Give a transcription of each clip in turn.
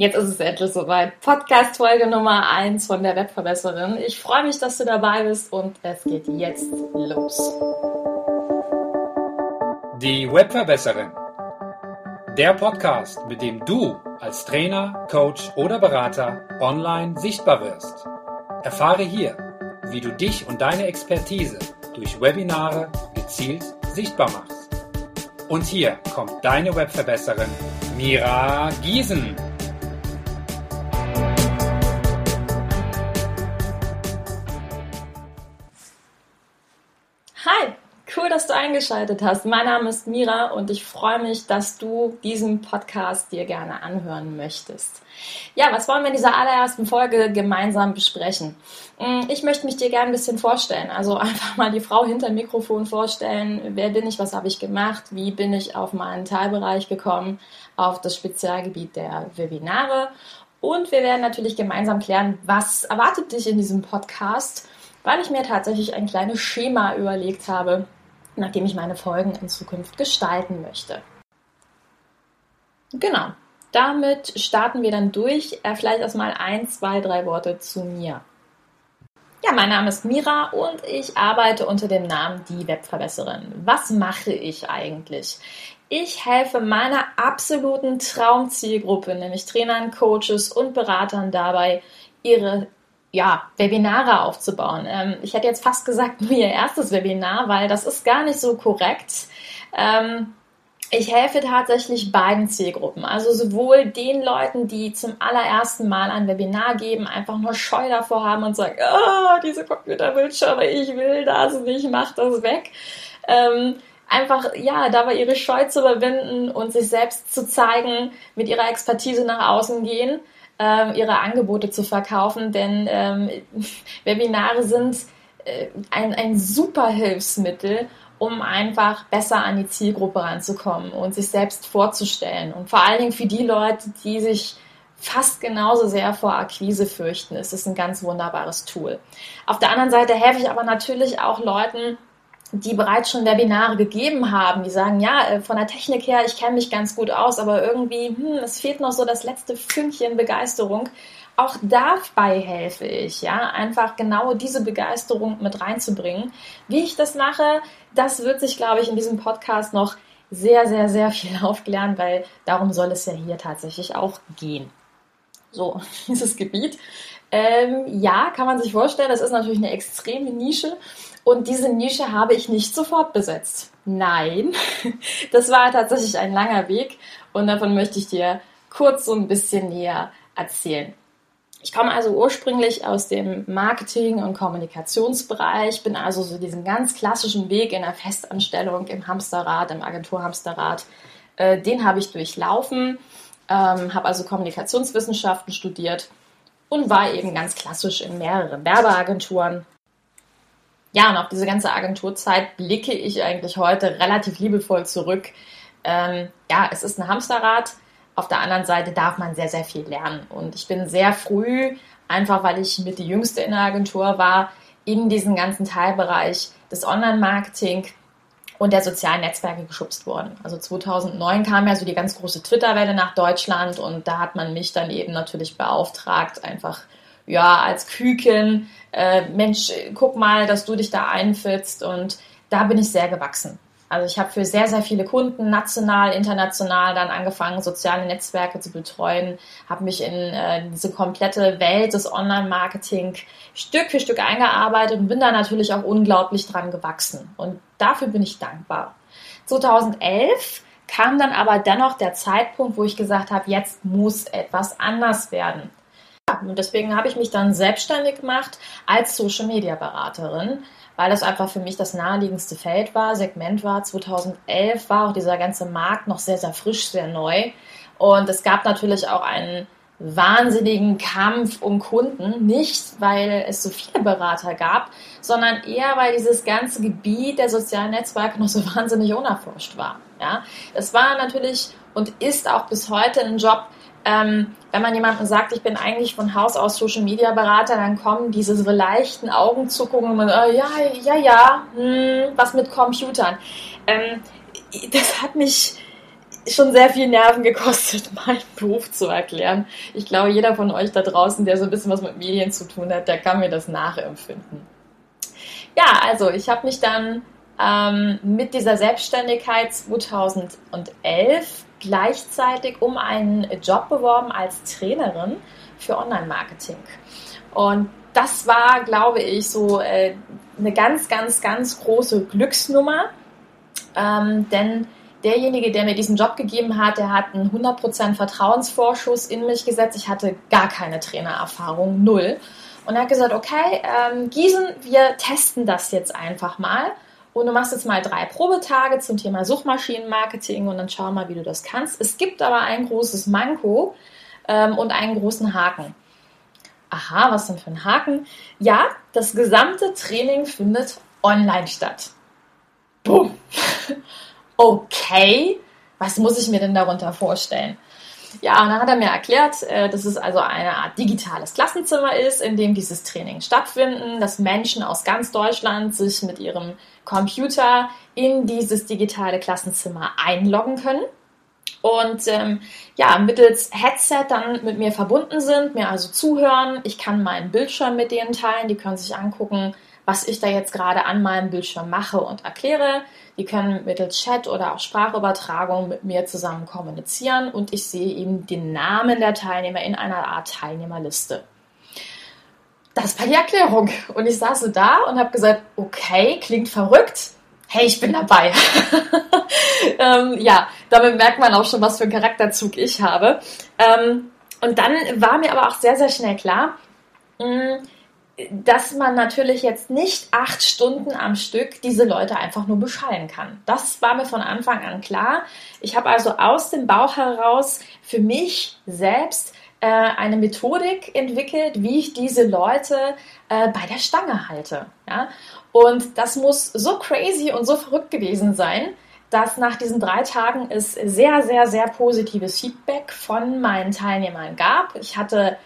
Jetzt ist es endlich soweit. Podcast-Folge Nummer 1 von der Webverbesserin. Ich freue mich, dass du dabei bist und es geht jetzt los. Die Webverbesserin. Der Podcast, mit dem du als Trainer, Coach oder Berater online sichtbar wirst. Erfahre hier, wie du dich und deine Expertise durch Webinare gezielt sichtbar machst. Und hier kommt deine Webverbesserin Mira Giesen. Eingeschaltet hast. Mein Name ist Mira und ich freue mich, dass du diesen Podcast dir gerne anhören möchtest. Ja, was wollen wir in dieser allerersten Folge gemeinsam besprechen? Hm, ich möchte mich dir gerne ein bisschen vorstellen. Also einfach mal die Frau hinter dem Mikrofon vorstellen. Wer bin ich? Was habe ich gemacht? Wie bin ich auf meinen Teilbereich gekommen? Auf das Spezialgebiet der Webinare. Und wir werden natürlich gemeinsam klären, was erwartet dich in diesem Podcast, weil ich mir tatsächlich ein kleines Schema überlegt habe, nachdem ich meine Folgen in Zukunft gestalten möchte. Genau, damit starten wir dann durch. Äh, vielleicht erstmal ein, zwei, drei Worte zu mir. Ja, mein Name ist Mira und ich arbeite unter dem Namen Die Webverbesserin. Was mache ich eigentlich? Ich helfe meiner absoluten Traumzielgruppe, nämlich Trainern, Coaches und Beratern dabei, ihre ja, Webinare aufzubauen. Ähm, ich hätte jetzt fast gesagt, nur ihr erstes Webinar, weil das ist gar nicht so korrekt. Ähm, ich helfe tatsächlich beiden Zielgruppen, also sowohl den Leuten, die zum allerersten Mal ein Webinar geben, einfach nur Scheu davor haben und sagen, oh, diese Computerbildschirme, ich will das nicht, mach das weg. Ähm, einfach, ja, dabei ihre Scheu zu überwinden und sich selbst zu zeigen, mit ihrer Expertise nach außen gehen ähm, ihre Angebote zu verkaufen, denn ähm, Webinare sind äh, ein, ein super Hilfsmittel, um einfach besser an die Zielgruppe ranzukommen und sich selbst vorzustellen. Und vor allen Dingen für die Leute, die sich fast genauso sehr vor Akquise fürchten, ist es ein ganz wunderbares Tool. Auf der anderen Seite helfe ich aber natürlich auch Leuten, die bereits schon Webinare gegeben haben, die sagen, ja, äh, von der Technik her, ich kenne mich ganz gut aus, aber irgendwie, hm, es fehlt noch so das letzte Fünkchen Begeisterung. Auch dabei helfe ich, ja, einfach genau diese Begeisterung mit reinzubringen. Wie ich das mache, das wird sich, glaube ich, in diesem Podcast noch sehr, sehr, sehr viel aufklären, weil darum soll es ja hier tatsächlich auch gehen. So, dieses Gebiet. Ähm, ja, kann man sich vorstellen, das ist natürlich eine extreme Nische. Und diese Nische habe ich nicht sofort besetzt. Nein, das war tatsächlich ein langer Weg und davon möchte ich dir kurz so ein bisschen näher erzählen. Ich komme also ursprünglich aus dem Marketing- und Kommunikationsbereich, bin also so diesen ganz klassischen Weg in der Festanstellung im Hamsterrad, im Agenturhamsterrad, äh, den habe ich durchlaufen, ähm, habe also Kommunikationswissenschaften studiert und war eben ganz klassisch in mehreren Werbeagenturen ja, und auf diese ganze Agenturzeit blicke ich eigentlich heute relativ liebevoll zurück. Ähm, ja, es ist ein Hamsterrad. Auf der anderen Seite darf man sehr, sehr viel lernen. Und ich bin sehr früh, einfach weil ich mit die Jüngste in der Agentur war, in diesen ganzen Teilbereich des Online-Marketing und der sozialen Netzwerke geschubst worden. Also 2009 kam ja so die ganz große Twitter-Welle nach Deutschland und da hat man mich dann eben natürlich beauftragt, einfach ja, als Küken, äh, Mensch, guck mal, dass du dich da einfitzt und da bin ich sehr gewachsen. Also ich habe für sehr, sehr viele Kunden, national, international, dann angefangen, soziale Netzwerke zu betreuen, habe mich in äh, diese komplette Welt des Online-Marketing Stück für Stück eingearbeitet und bin da natürlich auch unglaublich dran gewachsen. Und dafür bin ich dankbar. 2011 kam dann aber dennoch der Zeitpunkt, wo ich gesagt habe, jetzt muss etwas anders werden. Und deswegen habe ich mich dann selbstständig gemacht als Social Media Beraterin, weil das einfach für mich das naheliegendste Feld war, Segment war. 2011 war auch dieser ganze Markt noch sehr, sehr frisch, sehr neu. Und es gab natürlich auch einen wahnsinnigen Kampf um Kunden, nicht weil es so viele Berater gab, sondern eher weil dieses ganze Gebiet der sozialen Netzwerke noch so wahnsinnig unerforscht war. Ja, es war natürlich und ist auch bis heute ein Job, ähm, wenn man jemandem sagt, ich bin eigentlich von Haus aus Social Media Berater, dann kommen diese so leichten Augenzuckungen und äh, ja, ja, ja, hm, was mit Computern. Ähm, das hat mich schon sehr viel Nerven gekostet, meinen Beruf zu erklären. Ich glaube, jeder von euch da draußen, der so ein bisschen was mit Medien zu tun hat, der kann mir das nachempfinden. Ja, also ich habe mich dann ähm, mit dieser Selbstständigkeit 2011 gleichzeitig um einen Job beworben als Trainerin für Online-Marketing. Und das war, glaube ich, so äh, eine ganz, ganz, ganz große Glücksnummer. Ähm, denn derjenige, der mir diesen Job gegeben hat, der hat einen 100% Vertrauensvorschuss in mich gesetzt. Ich hatte gar keine Trainererfahrung, null. Und er hat gesagt, okay, ähm, Giesen, wir testen das jetzt einfach mal. Und du machst jetzt mal drei Probetage zum Thema Suchmaschinenmarketing und dann schau mal, wie du das kannst. Es gibt aber ein großes Manko ähm, und einen großen Haken. Aha, was denn für ein Haken? Ja, das gesamte Training findet online statt. Boom. okay, was muss ich mir denn darunter vorstellen? Ja, und dann hat er mir erklärt, äh, dass es also eine Art digitales Klassenzimmer ist, in dem dieses Training stattfinden, dass Menschen aus ganz Deutschland sich mit ihrem Computer in dieses digitale Klassenzimmer einloggen können und ähm, ja, mittels Headset dann mit mir verbunden sind, mir also zuhören. Ich kann meinen Bildschirm mit denen teilen, die können sich angucken, was ich da jetzt gerade an meinem Bildschirm mache und erkläre. Die können mittels Chat oder auch Sprachübertragung mit mir zusammen kommunizieren und ich sehe eben den Namen der Teilnehmer in einer Art Teilnehmerliste. Das war die Erklärung. Und ich saß so da und habe gesagt, okay, klingt verrückt. Hey, ich bin dabei. ähm, ja, damit merkt man auch schon, was für einen Charakterzug ich habe. Ähm, und dann war mir aber auch sehr, sehr schnell klar, mh, mm, dass man natürlich jetzt nicht acht Stunden am Stück diese Leute einfach nur beschallen kann. Das war mir von Anfang an klar. Ich habe also aus dem Bauch heraus für mich selbst äh, eine Methodik entwickelt, wie ich diese Leute äh, bei der Stange halte. Ja? Und das muss so crazy und so verrückt gewesen sein, dass nach diesen drei Tagen es sehr, sehr, sehr positives Feedback von meinen Teilnehmern gab. Ich hatte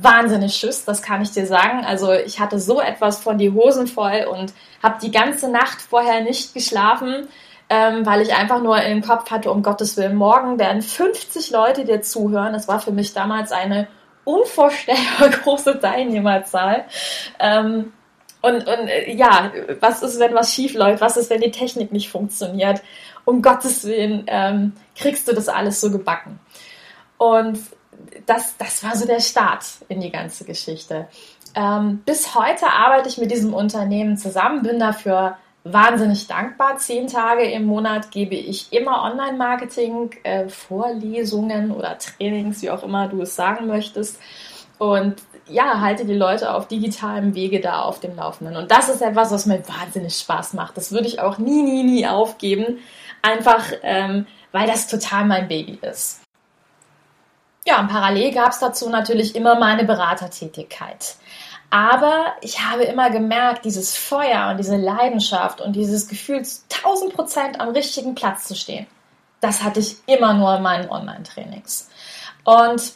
wahnsinnig Schiss, das kann ich dir sagen. Also ich hatte so etwas von die Hosen voll und habe die ganze Nacht vorher nicht geschlafen, ähm, weil ich einfach nur im Kopf hatte, um Gottes Willen, morgen werden 50 Leute dir zuhören. Das war für mich damals eine unvorstellbar große Teilnehmerzahl. Ähm, und, und äh, ja, was ist, wenn was schief läuft? Was ist, wenn die Technik nicht funktioniert? Um Gottes Willen ähm, kriegst du das alles so gebacken. Und das, das war so der Start in die ganze Geschichte. Ähm, bis heute arbeite ich mit diesem Unternehmen zusammen, bin dafür wahnsinnig dankbar. Zehn Tage im Monat gebe ich immer Online-Marketing, äh, Vorlesungen oder Trainings, wie auch immer du es sagen möchtest. Und ja, halte die Leute auf digitalem Wege da auf dem Laufenden. Und das ist etwas, was mir wahnsinnig Spaß macht. Das würde ich auch nie, nie, nie aufgeben. Einfach, ähm, weil das total mein Baby ist. Ja, und parallel gab es dazu natürlich immer meine Beratertätigkeit. Aber ich habe immer gemerkt, dieses Feuer und diese Leidenschaft und dieses Gefühl, 1000 Prozent am richtigen Platz zu stehen, das hatte ich immer nur in meinen Online-Trainings. Und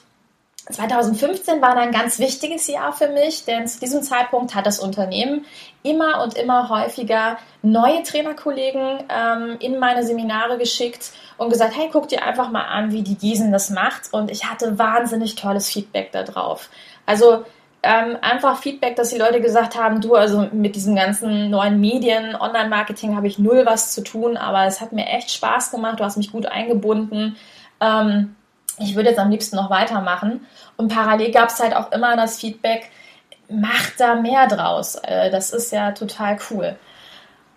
2015 war ein ganz wichtiges Jahr für mich, denn zu diesem Zeitpunkt hat das Unternehmen immer und immer häufiger neue Trainerkollegen ähm, in meine Seminare geschickt und gesagt, hey, guck dir einfach mal an, wie die Gießen das macht. Und ich hatte wahnsinnig tolles Feedback darauf. Also ähm, einfach Feedback, dass die Leute gesagt haben, du, also mit diesen ganzen neuen Medien, Online-Marketing habe ich null was zu tun, aber es hat mir echt Spaß gemacht, du hast mich gut eingebunden. Ähm, ich würde jetzt am liebsten noch weitermachen. Und parallel gab es halt auch immer das Feedback, mach da mehr draus. Äh, das ist ja total cool.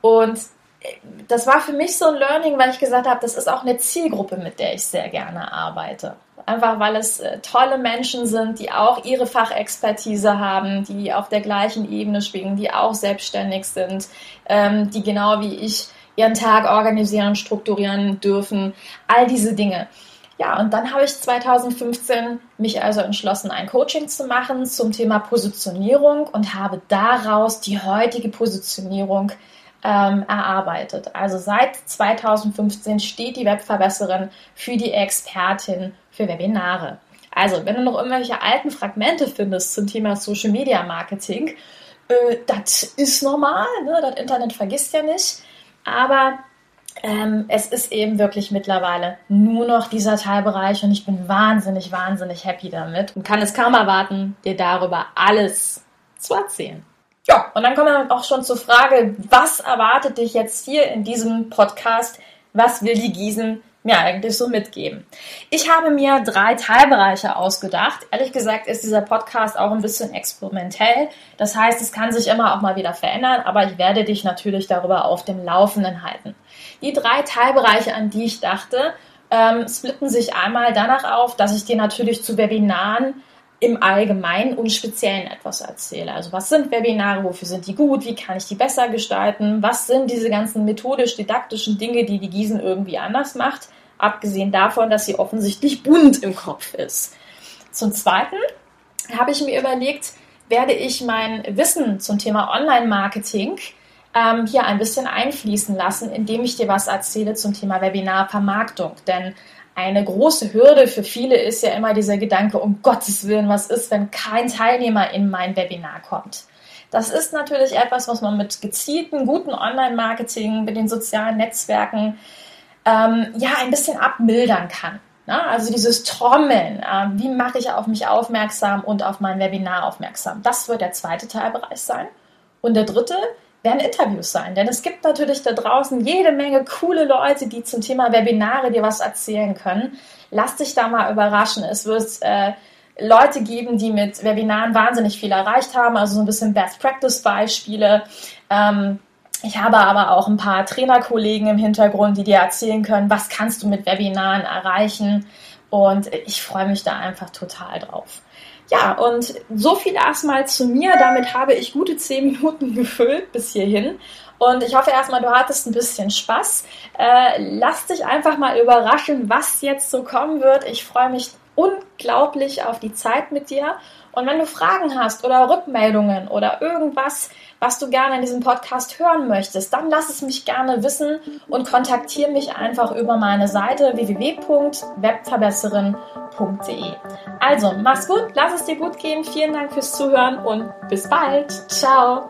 Und äh, das war für mich so ein Learning, weil ich gesagt habe, das ist auch eine Zielgruppe, mit der ich sehr gerne arbeite. Einfach weil es äh, tolle Menschen sind, die auch ihre Fachexpertise haben, die auf der gleichen Ebene schwingen, die auch selbstständig sind, ähm, die genau wie ich ihren Tag organisieren, strukturieren dürfen. All diese Dinge. Ja, und dann habe ich 2015 mich also entschlossen, ein Coaching zu machen zum Thema Positionierung und habe daraus die heutige Positionierung ähm, erarbeitet. Also seit 2015 steht die Webverbesserin für die Expertin für Webinare. Also, wenn du noch irgendwelche alten Fragmente findest zum Thema Social Media Marketing, äh, das ist normal, ne? das Internet vergisst ja nicht. Aber ähm, es ist eben wirklich mittlerweile nur noch dieser Teilbereich und ich bin wahnsinnig, wahnsinnig happy damit und kann es kaum erwarten, dir darüber alles zu erzählen. Ja, und dann kommen wir auch schon zur Frage, was erwartet dich jetzt hier in diesem Podcast? Was will die Gießen mir eigentlich so mitgeben? Ich habe mir drei Teilbereiche ausgedacht. Ehrlich gesagt ist dieser Podcast auch ein bisschen experimentell. Das heißt, es kann sich immer auch mal wieder verändern, aber ich werde dich natürlich darüber auf dem Laufenden halten. Die drei Teilbereiche, an die ich dachte, ähm, splitten sich einmal danach auf, dass ich dir natürlich zu Webinaren im Allgemeinen und Speziellen etwas erzähle. Also was sind Webinare, wofür sind die gut, wie kann ich die besser gestalten, was sind diese ganzen methodisch-didaktischen Dinge, die die Gießen irgendwie anders macht, abgesehen davon, dass sie offensichtlich bunt im Kopf ist. Zum Zweiten habe ich mir überlegt, werde ich mein Wissen zum Thema Online-Marketing ähm, hier ein bisschen einfließen lassen, indem ich dir was erzähle zum Thema Webinarvermarktung. Denn eine große Hürde für viele ist ja immer dieser Gedanke, um Gottes Willen, was ist, wenn kein Teilnehmer in mein Webinar kommt? Das ist natürlich etwas, was man mit gezielten, guten Online-Marketing, mit den sozialen Netzwerken ähm, ja ein bisschen abmildern kann. Ne? Also dieses Trommeln, äh, wie mache ich auf mich aufmerksam und auf mein Webinar aufmerksam? Das wird der zweite Teilbereich sein. Und der dritte werden Interviews sein. Denn es gibt natürlich da draußen jede Menge coole Leute, die zum Thema Webinare dir was erzählen können. Lass dich da mal überraschen. Es wird äh, Leute geben, die mit Webinaren wahnsinnig viel erreicht haben, also so ein bisschen Best Practice Beispiele. Ähm, ich habe aber auch ein paar Trainerkollegen im Hintergrund, die dir erzählen können, was kannst du mit Webinaren erreichen. Und ich freue mich da einfach total drauf. Ja, und so viel erstmal zu mir. Damit habe ich gute zehn Minuten gefüllt bis hierhin. Und ich hoffe erstmal, du hattest ein bisschen Spaß. Äh, lass dich einfach mal überraschen, was jetzt so kommen wird. Ich freue mich unglaublich auf die Zeit mit dir. Und wenn du Fragen hast oder Rückmeldungen oder irgendwas, was du gerne in diesem Podcast hören möchtest, dann lass es mich gerne wissen und kontaktiere mich einfach über meine Seite www.webverbesserin.de. Also, mach's gut, lass es dir gut gehen. Vielen Dank fürs Zuhören und bis bald. Ciao.